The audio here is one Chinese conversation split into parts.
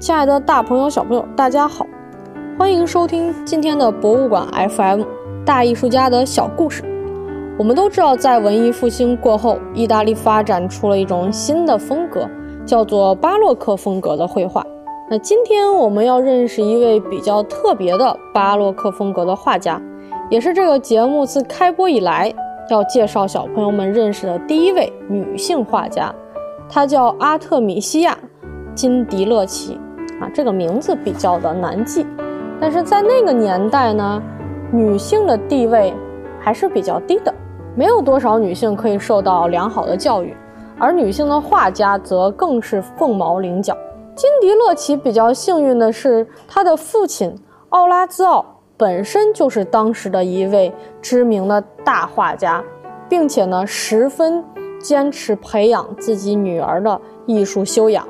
亲爱的大朋友、小朋友，大家好，欢迎收听今天的博物馆 FM 大艺术家的小故事。我们都知道，在文艺复兴过后，意大利发展出了一种新的风格，叫做巴洛克风格的绘画。那今天我们要认识一位比较特别的巴洛克风格的画家，也是这个节目自开播以来要介绍小朋友们认识的第一位女性画家，她叫阿特米西亚·金迪勒奇。啊，这个名字比较的难记，但是在那个年代呢，女性的地位还是比较低的，没有多少女性可以受到良好的教育，而女性的画家则更是凤毛麟角。金迪勒奇比较幸运的是，他的父亲奥拉兹奥本身就是当时的一位知名的大画家，并且呢，十分坚持培养自己女儿的艺术修养，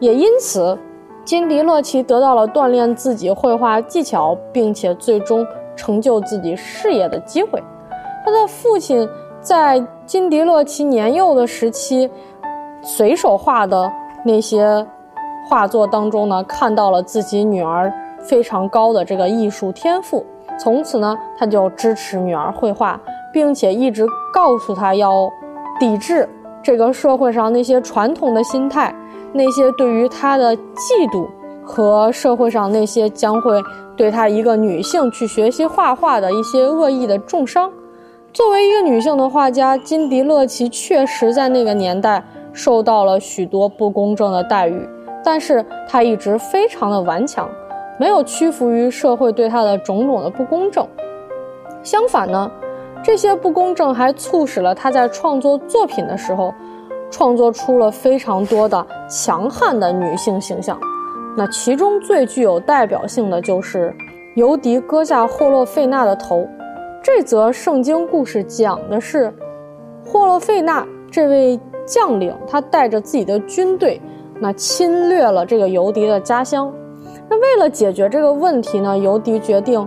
也因此。金迪洛奇得到了锻炼自己绘画技巧，并且最终成就自己事业的机会。他的父亲在金迪洛奇年幼的时期，随手画的那些画作当中呢，看到了自己女儿非常高的这个艺术天赋。从此呢，他就支持女儿绘画，并且一直告诉他要抵制这个社会上那些传统的心态。那些对于她的嫉妒和社会上那些将会对她一个女性去学习画画的一些恶意的重伤，作为一个女性的画家，金迪勒奇确实在那个年代受到了许多不公正的待遇，但是她一直非常的顽强，没有屈服于社会对她的种种的不公正。相反呢，这些不公正还促使了她在创作作品的时候。创作出了非常多的强悍的女性形象，那其中最具有代表性的就是尤迪割下霍洛费娜的头。这则圣经故事讲的是霍洛费娜这位将领，他带着自己的军队，那侵略了这个尤迪的家乡。那为了解决这个问题呢，尤迪决定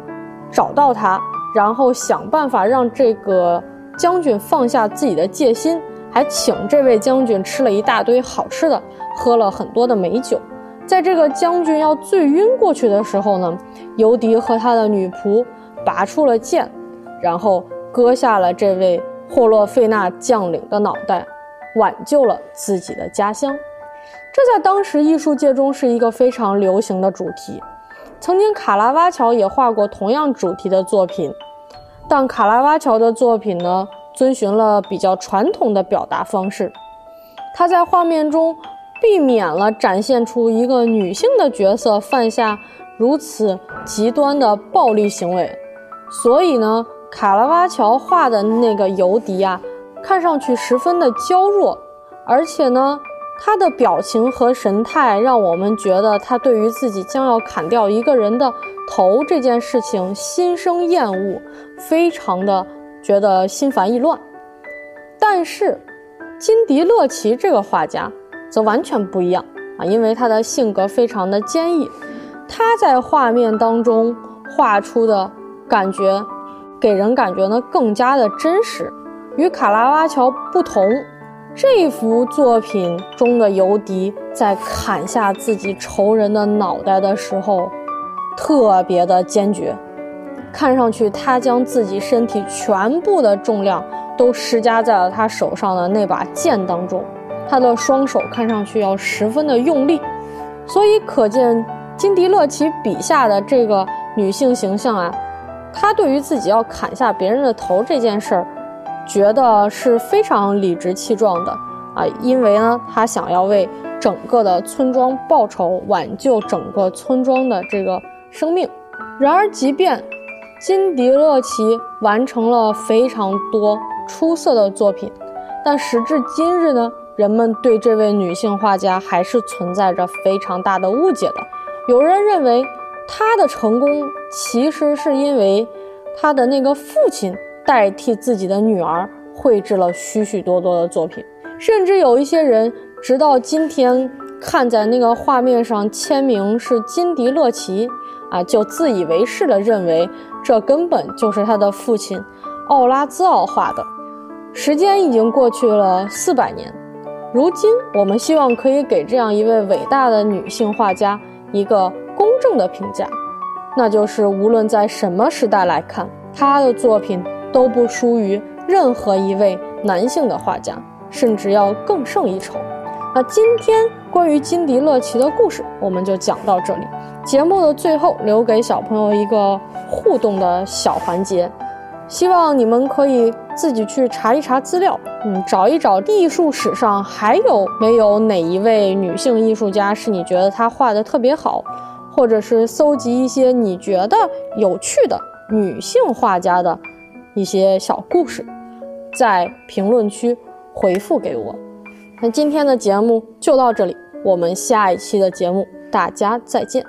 找到他，然后想办法让这个将军放下自己的戒心。还请这位将军吃了一大堆好吃的，喝了很多的美酒。在这个将军要醉晕过去的时候呢，尤迪和他的女仆拔出了剑，然后割下了这位霍洛费纳将领的脑袋，挽救了自己的家乡。这在当时艺术界中是一个非常流行的主题。曾经卡拉瓦乔也画过同样主题的作品，但卡拉瓦乔的作品呢？遵循了比较传统的表达方式，他在画面中避免了展现出一个女性的角色犯下如此极端的暴力行为，所以呢，卡拉瓦乔画的那个尤迪啊，看上去十分的娇弱，而且呢，他的表情和神态让我们觉得他对于自己将要砍掉一个人的头这件事情心生厌恶，非常的。觉得心烦意乱，但是金迪勒奇这个画家则完全不一样啊，因为他的性格非常的坚毅，他在画面当中画出的感觉，给人感觉呢更加的真实。与卡拉瓦乔不同，这幅作品中的尤迪在砍下自己仇人的脑袋的时候，特别的坚决。看上去，他将自己身体全部的重量都施加在了他手上的那把剑当中，他的双手看上去要十分的用力，所以可见金迪勒奇笔下的这个女性形象啊，她对于自己要砍下别人的头这件事儿，觉得是非常理直气壮的啊，因为呢，她想要为整个的村庄报仇，挽救整个村庄的这个生命。然而，即便金迪勒奇完成了非常多出色的作品，但时至今日呢，人们对这位女性画家还是存在着非常大的误解的。有人认为她的成功其实是因为她的那个父亲代替自己的女儿绘制了许许多多的作品，甚至有一些人直到今天看在那个画面上签名是金迪勒奇。啊，就自以为是地认为这根本就是他的父亲奥拉兹奥画的。时间已经过去了四百年，如今，我们希望可以给这样一位伟大的女性画家一个公正的评价，那就是无论在什么时代来看，她的作品都不输于任何一位男性的画家，甚至要更胜一筹。那今天关于金迪乐奇的故事，我们就讲到这里。节目的最后，留给小朋友一个互动的小环节。希望你们可以自己去查一查资料，嗯，找一找艺术史上还有没有哪一位女性艺术家是你觉得她画的特别好，或者是搜集一些你觉得有趣的女性画家的一些小故事，在评论区回复给我。那今天的节目就到这里，我们下一期的节目大家再见。